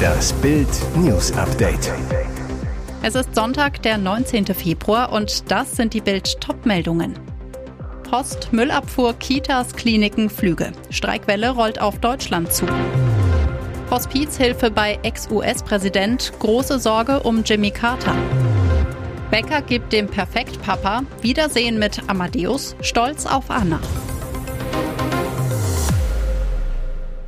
Das Bild News Update. Es ist Sonntag, der 19. Februar und das sind die Bild Topmeldungen. Post, Müllabfuhr, Kitas, Kliniken, Flüge. Streikwelle rollt auf Deutschland zu. Hospizhilfe bei Ex-US-Präsident, große Sorge um Jimmy Carter. Becker gibt dem Perfekt-Papa Wiedersehen mit Amadeus, stolz auf Anna.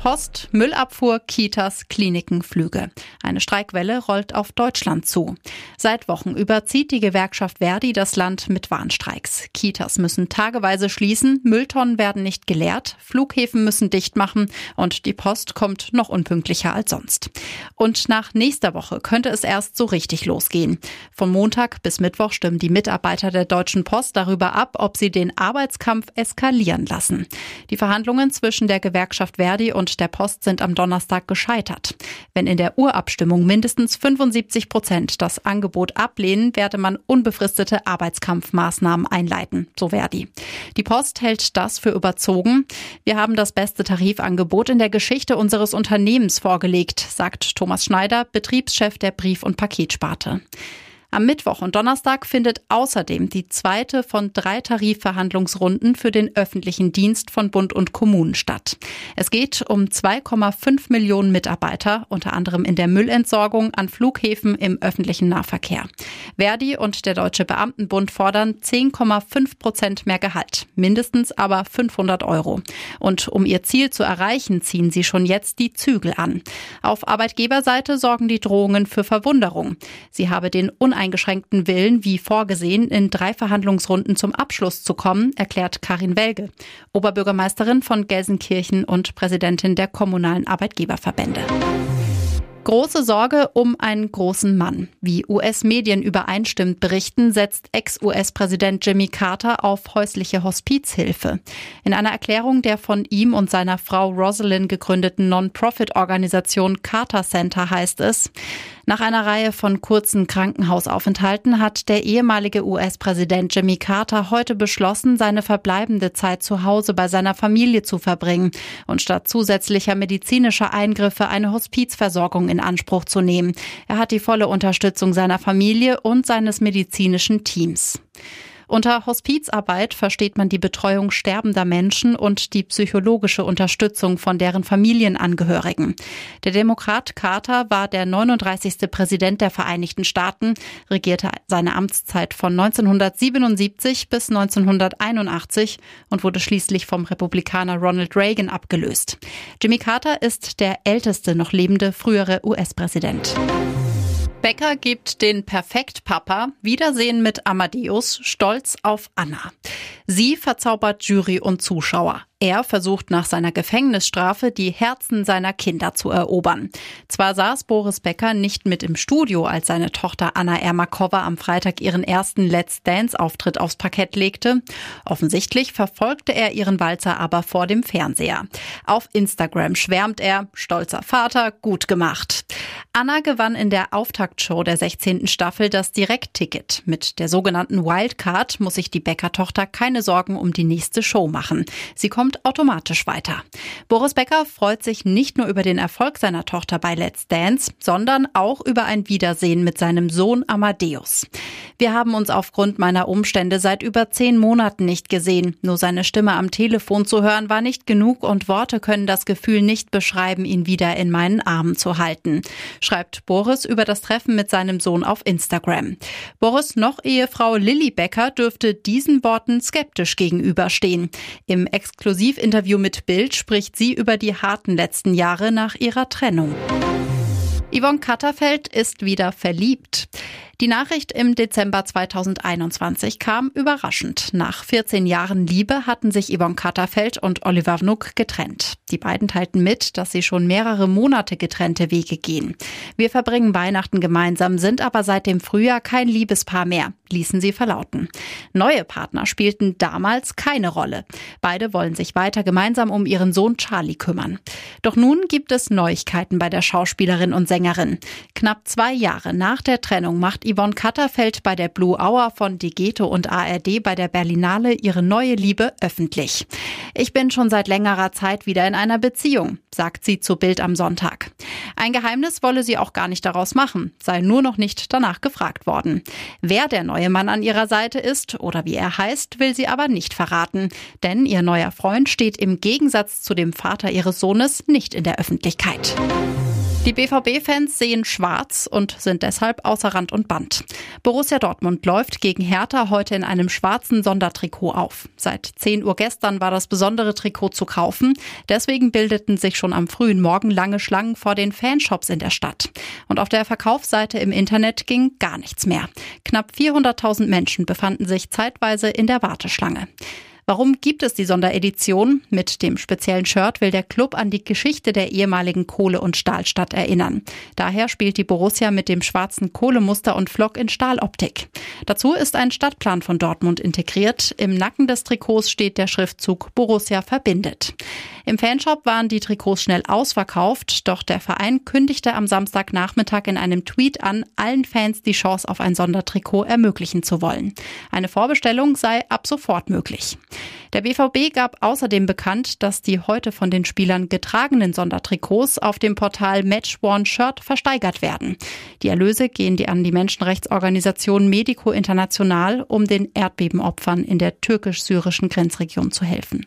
Post, Müllabfuhr, Kitas, Kliniken, Flüge. Eine Streikwelle rollt auf Deutschland zu. Seit Wochen überzieht die Gewerkschaft Verdi das Land mit Warnstreiks. Kitas müssen tageweise schließen, Mülltonnen werden nicht geleert, Flughäfen müssen dicht machen und die Post kommt noch unpünktlicher als sonst. Und nach nächster Woche könnte es erst so richtig losgehen. Von Montag bis Mittwoch stimmen die Mitarbeiter der Deutschen Post darüber ab, ob sie den Arbeitskampf eskalieren lassen. Die Verhandlungen zwischen der Gewerkschaft Verdi und der Post sind am Donnerstag gescheitert. Wenn in der Urabstimmung mindestens 75 Prozent das Angebot ablehnen, werde man unbefristete Arbeitskampfmaßnahmen einleiten, so Verdi. Die Post hält das für überzogen. Wir haben das beste Tarifangebot in der Geschichte unseres Unternehmens vorgelegt, sagt Thomas Schneider, Betriebschef der Brief- und Paketsparte. Am Mittwoch und Donnerstag findet außerdem die zweite von drei Tarifverhandlungsrunden für den öffentlichen Dienst von Bund und Kommunen statt. Es geht um 2,5 Millionen Mitarbeiter, unter anderem in der Müllentsorgung an Flughäfen im öffentlichen Nahverkehr. Verdi und der Deutsche Beamtenbund fordern 10,5 Prozent mehr Gehalt, mindestens aber 500 Euro. Und um ihr Ziel zu erreichen, ziehen sie schon jetzt die Zügel an. Auf Arbeitgeberseite sorgen die Drohungen für Verwunderung. Sie habe den uneingeschränkten Willen, wie vorgesehen, in drei Verhandlungsrunden zum Abschluss zu kommen, erklärt Karin Welge, Oberbürgermeisterin von Gelsenkirchen und Präsidentin der kommunalen Arbeitgeberverbände. Große Sorge um einen großen Mann. Wie US-Medien übereinstimmend berichten, setzt Ex-US-Präsident Jimmy Carter auf häusliche Hospizhilfe. In einer Erklärung der von ihm und seiner Frau Rosalind gegründeten Non-Profit-Organisation Carter Center heißt es, nach einer Reihe von kurzen Krankenhausaufenthalten hat der ehemalige US-Präsident Jimmy Carter heute beschlossen, seine verbleibende Zeit zu Hause bei seiner Familie zu verbringen und statt zusätzlicher medizinischer Eingriffe eine Hospizversorgung in Anspruch zu nehmen. Er hat die volle Unterstützung seiner Familie und seines medizinischen Teams. Unter Hospizarbeit versteht man die Betreuung sterbender Menschen und die psychologische Unterstützung von deren Familienangehörigen. Der Demokrat Carter war der 39. Präsident der Vereinigten Staaten, regierte seine Amtszeit von 1977 bis 1981 und wurde schließlich vom Republikaner Ronald Reagan abgelöst. Jimmy Carter ist der älteste noch lebende frühere US-Präsident. Becker gibt den Perfekt-Papa Wiedersehen mit Amadeus stolz auf Anna. Sie verzaubert Jury und Zuschauer. Er versucht nach seiner Gefängnisstrafe die Herzen seiner Kinder zu erobern. Zwar saß Boris Becker nicht mit im Studio, als seine Tochter Anna Ermakova am Freitag ihren ersten Let's Dance-Auftritt aufs Parkett legte. Offensichtlich verfolgte er ihren Walzer aber vor dem Fernseher. Auf Instagram schwärmt er, stolzer Vater, gut gemacht. Anna gewann in der Auftaktshow der 16. Staffel das Direktticket. Mit der sogenannten Wildcard muss sich die Becker-Tochter keine Sorgen um die nächste Show machen. Sie kommt kommt automatisch weiter. Boris Becker freut sich nicht nur über den Erfolg seiner Tochter bei Let's Dance, sondern auch über ein Wiedersehen mit seinem Sohn Amadeus. Wir haben uns aufgrund meiner Umstände seit über zehn Monaten nicht gesehen. Nur seine Stimme am Telefon zu hören war nicht genug und Worte können das Gefühl nicht beschreiben, ihn wieder in meinen Armen zu halten, schreibt Boris über das Treffen mit seinem Sohn auf Instagram. Boris noch Ehefrau Lilly Becker dürfte diesen Worten skeptisch gegenüberstehen. Im exklusiven Exklusivinterview mit Bild spricht sie über die harten letzten Jahre nach ihrer Trennung. Yvonne Katterfeld ist wieder verliebt. Die Nachricht im Dezember 2021 kam überraschend. Nach 14 Jahren Liebe hatten sich Yvonne Katterfeld und Oliver Vnuk getrennt. Die beiden teilten mit, dass sie schon mehrere Monate getrennte Wege gehen. Wir verbringen Weihnachten gemeinsam, sind aber seit dem Frühjahr kein Liebespaar mehr, ließen sie verlauten. Neue Partner spielten damals keine Rolle. Beide wollen sich weiter gemeinsam um ihren Sohn Charlie kümmern. Doch nun gibt es Neuigkeiten bei der Schauspielerin und Sängerin. Knapp zwei Jahre nach der Trennung macht Yvonne Katterfeld bei der Blue Hour von Digeto und ARD bei der Berlinale ihre neue Liebe öffentlich. Ich bin schon seit längerer Zeit wieder in einer Beziehung, sagt sie zu Bild am Sonntag. Ein Geheimnis wolle sie auch gar nicht daraus machen, sei nur noch nicht danach gefragt worden. Wer der neue Mann an ihrer Seite ist oder wie er heißt, will sie aber nicht verraten, denn ihr neuer Freund steht im Gegensatz zu dem Vater ihres Sohnes nicht in der Öffentlichkeit. Die BVB-Fans sehen schwarz und sind deshalb außer Rand und Band. Borussia Dortmund läuft gegen Hertha heute in einem schwarzen Sondertrikot auf. Seit 10 Uhr gestern war das besondere Trikot zu kaufen. Deswegen bildeten sich schon am frühen Morgen lange Schlangen vor den Fanshops in der Stadt. Und auf der Verkaufsseite im Internet ging gar nichts mehr. Knapp 400.000 Menschen befanden sich zeitweise in der Warteschlange. Warum gibt es die Sonderedition? Mit dem speziellen Shirt will der Club an die Geschichte der ehemaligen Kohle- und Stahlstadt erinnern. Daher spielt die Borussia mit dem schwarzen Kohlemuster und Flock in Stahloptik. Dazu ist ein Stadtplan von Dortmund integriert. Im Nacken des Trikots steht der Schriftzug Borussia verbindet. Im Fanshop waren die Trikots schnell ausverkauft, doch der Verein kündigte am Samstagnachmittag in einem Tweet an, allen Fans die Chance auf ein Sondertrikot ermöglichen zu wollen. Eine Vorbestellung sei ab sofort möglich. Der BVB gab außerdem bekannt, dass die heute von den Spielern getragenen Sondertrikots auf dem Portal Match One Shirt versteigert werden. Die Erlöse gehen die an die Menschenrechtsorganisation Medico International, um den Erdbebenopfern in der türkisch-syrischen Grenzregion zu helfen.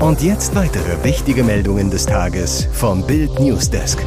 Und jetzt weitere wichtige Meldungen des Tages vom Bild Newsdesk.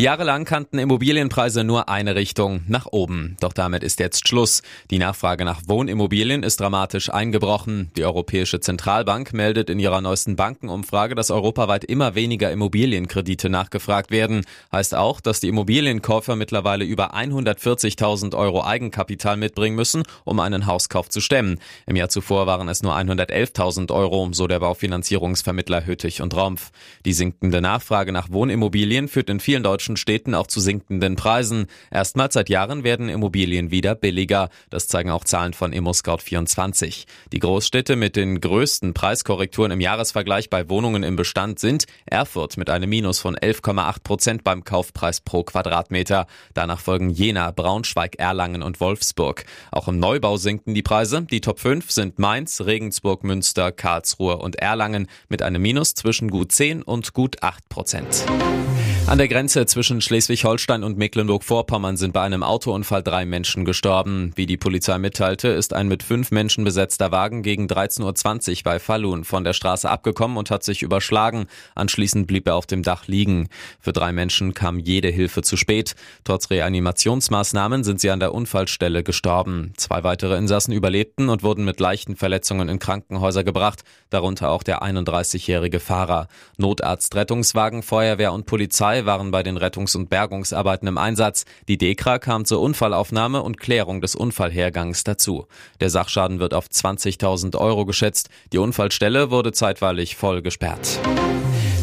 Jahrelang kannten Immobilienpreise nur eine Richtung, nach oben. Doch damit ist jetzt Schluss. Die Nachfrage nach Wohnimmobilien ist dramatisch eingebrochen. Die Europäische Zentralbank meldet in ihrer neuesten Bankenumfrage, dass europaweit immer weniger Immobilienkredite nachgefragt werden. Heißt auch, dass die Immobilienkäufer mittlerweile über 140.000 Euro Eigenkapital mitbringen müssen, um einen Hauskauf zu stemmen. Im Jahr zuvor waren es nur 111.000 Euro, so der Baufinanzierungsvermittler Hüttich und Rompf. Die sinkende Nachfrage nach Wohnimmobilien führt in vielen deutschen deutschen Städten auch zu sinkenden Preisen. Erstmals seit Jahren werden Immobilien wieder billiger. Das zeigen auch Zahlen von ImmoScout24. Die Großstädte mit den größten Preiskorrekturen im Jahresvergleich bei Wohnungen im Bestand sind Erfurt mit einem Minus von 11,8 Prozent beim Kaufpreis pro Quadratmeter. Danach folgen Jena, Braunschweig, Erlangen und Wolfsburg. Auch im Neubau sinken die Preise. Die Top 5 sind Mainz, Regensburg, Münster, Karlsruhe und Erlangen mit einem Minus zwischen gut 10 und gut 8 Prozent. An der Grenze zwischen Schleswig-Holstein und Mecklenburg-Vorpommern sind bei einem Autounfall drei Menschen gestorben. Wie die Polizei mitteilte, ist ein mit fünf Menschen besetzter Wagen gegen 13.20 Uhr bei Falun von der Straße abgekommen und hat sich überschlagen. Anschließend blieb er auf dem Dach liegen. Für drei Menschen kam jede Hilfe zu spät. Trotz Reanimationsmaßnahmen sind sie an der Unfallstelle gestorben. Zwei weitere Insassen überlebten und wurden mit leichten Verletzungen in Krankenhäuser gebracht, darunter auch der 31-jährige Fahrer. Notarzt, Rettungswagen, Feuerwehr und Polizei waren bei den Rettungs- und Bergungsarbeiten im Einsatz. Die DEKRA kam zur Unfallaufnahme und Klärung des Unfallhergangs dazu. Der Sachschaden wird auf 20.000 Euro geschätzt. Die Unfallstelle wurde zeitweilig voll gesperrt.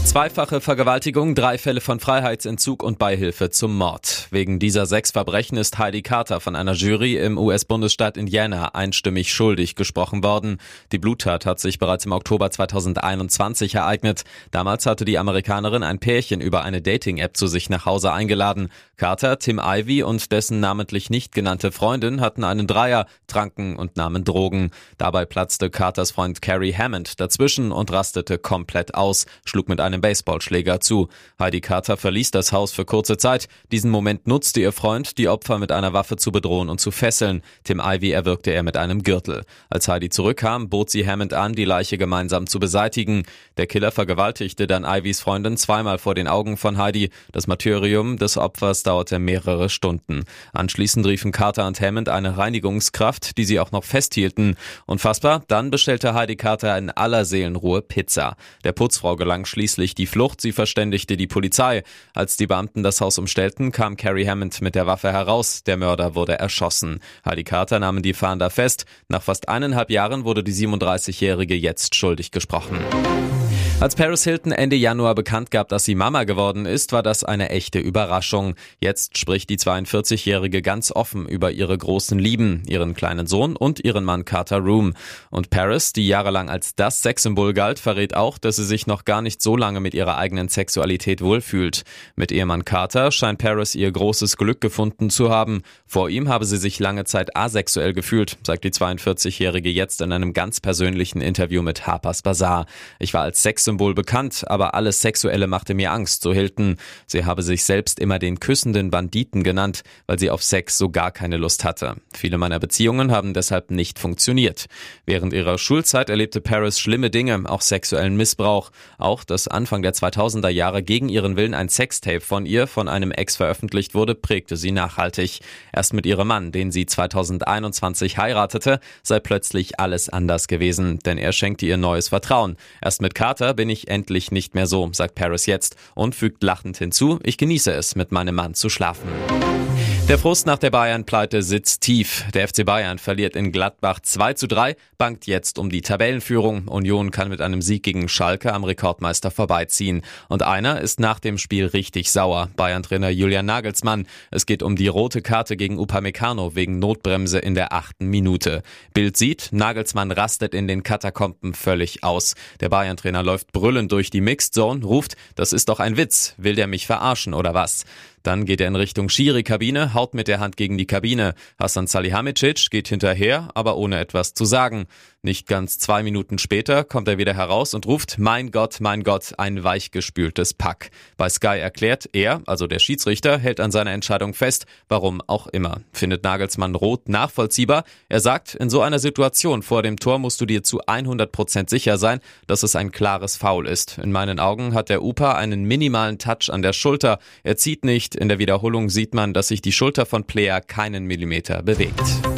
Zweifache Vergewaltigung, drei Fälle von Freiheitsentzug und Beihilfe zum Mord. Wegen dieser sechs Verbrechen ist Heidi Carter von einer Jury im US-Bundesstaat Indiana einstimmig schuldig gesprochen worden. Die Bluttat hat sich bereits im Oktober 2021 ereignet. Damals hatte die Amerikanerin ein Pärchen über eine Dating-App zu sich nach Hause eingeladen. Carter, Tim Ivy und dessen namentlich nicht genannte Freundin hatten einen Dreier, tranken und nahmen Drogen. Dabei platzte Carters Freund Carrie Hammond dazwischen und rastete komplett aus, schlug mit einem einem Baseballschläger zu. Heidi Carter verließ das Haus für kurze Zeit. Diesen Moment nutzte ihr Freund, die Opfer mit einer Waffe zu bedrohen und zu fesseln. Tim Ivy erwürgte er mit einem Gürtel. Als Heidi zurückkam, bot sie Hammond an, die Leiche gemeinsam zu beseitigen. Der Killer vergewaltigte dann Ivys Freundin zweimal vor den Augen von Heidi. Das Martyrium des Opfers dauerte mehrere Stunden. Anschließend riefen Carter und Hammond eine Reinigungskraft, die sie auch noch festhielten. Unfassbar, dann bestellte Heidi Carter in aller Seelenruhe Pizza. Der Putzfrau gelang schließlich schließlich die Flucht, sie verständigte die Polizei. Als die Beamten das Haus umstellten, kam Carrie Hammond mit der Waffe heraus. Der Mörder wurde erschossen. Heidi Carter nahmen die Fahnder fest. Nach fast eineinhalb Jahren wurde die 37-Jährige jetzt schuldig gesprochen. Als Paris Hilton Ende Januar bekannt gab, dass sie Mama geworden ist, war das eine echte Überraschung. Jetzt spricht die 42-Jährige ganz offen über ihre großen Lieben, ihren kleinen Sohn und ihren Mann Carter Room. Und Paris, die jahrelang als das Sexsymbol galt, verrät auch, dass sie sich noch gar nicht so lange mit ihrer eigenen Sexualität wohlfühlt. Mit Ehemann Carter scheint Paris ihr großes Glück gefunden zu haben. Vor ihm habe sie sich lange Zeit asexuell gefühlt, sagt die 42-Jährige jetzt in einem ganz persönlichen Interview mit Harper's Bazaar. Ich war als Sex Sexsymbol bekannt, aber alles Sexuelle machte mir Angst, so Hilton. Sie habe sich selbst immer den küssenden Banditen genannt, weil sie auf Sex so gar keine Lust hatte. Viele meiner Beziehungen haben deshalb nicht funktioniert. Während ihrer Schulzeit erlebte Paris schlimme Dinge, auch sexuellen Missbrauch. Auch dass Anfang der 2000er Jahre gegen ihren Willen ein Sextape von ihr von einem Ex veröffentlicht wurde, prägte sie nachhaltig. Erst mit ihrem Mann, den sie 2021 heiratete, sei plötzlich alles anders gewesen, denn er schenkte ihr neues Vertrauen. Erst mit Carter bin ich endlich nicht mehr so, sagt Paris jetzt und fügt lachend hinzu, ich genieße es, mit meinem Mann zu schlafen. Der Frust nach der Bayern-Pleite sitzt tief. Der FC Bayern verliert in Gladbach 2 zu 3, bangt jetzt um die Tabellenführung. Union kann mit einem Sieg gegen Schalke am Rekordmeister vorbeiziehen. Und einer ist nach dem Spiel richtig sauer. Bayern-Trainer Julian Nagelsmann. Es geht um die rote Karte gegen Upamecano wegen Notbremse in der achten Minute. Bild sieht, Nagelsmann rastet in den Katakomben völlig aus. Der Bayern-Trainer läuft brüllend durch die Mixed Zone, ruft, das ist doch ein Witz. Will der mich verarschen oder was? Dann geht er in Richtung Schiri-Kabine, haut mit der Hand gegen die Kabine. Hassan Salihamidzic geht hinterher, aber ohne etwas zu sagen. Nicht ganz zwei Minuten später kommt er wieder heraus und ruft, mein Gott, mein Gott, ein weichgespültes Pack. Bei Sky erklärt, er, also der Schiedsrichter, hält an seiner Entscheidung fest, warum auch immer. Findet Nagelsmann rot nachvollziehbar. Er sagt, in so einer Situation vor dem Tor musst du dir zu 100 Prozent sicher sein, dass es ein klares Foul ist. In meinen Augen hat der Upa einen minimalen Touch an der Schulter. Er zieht nicht. In der Wiederholung sieht man, dass sich die Schulter von Player keinen Millimeter bewegt.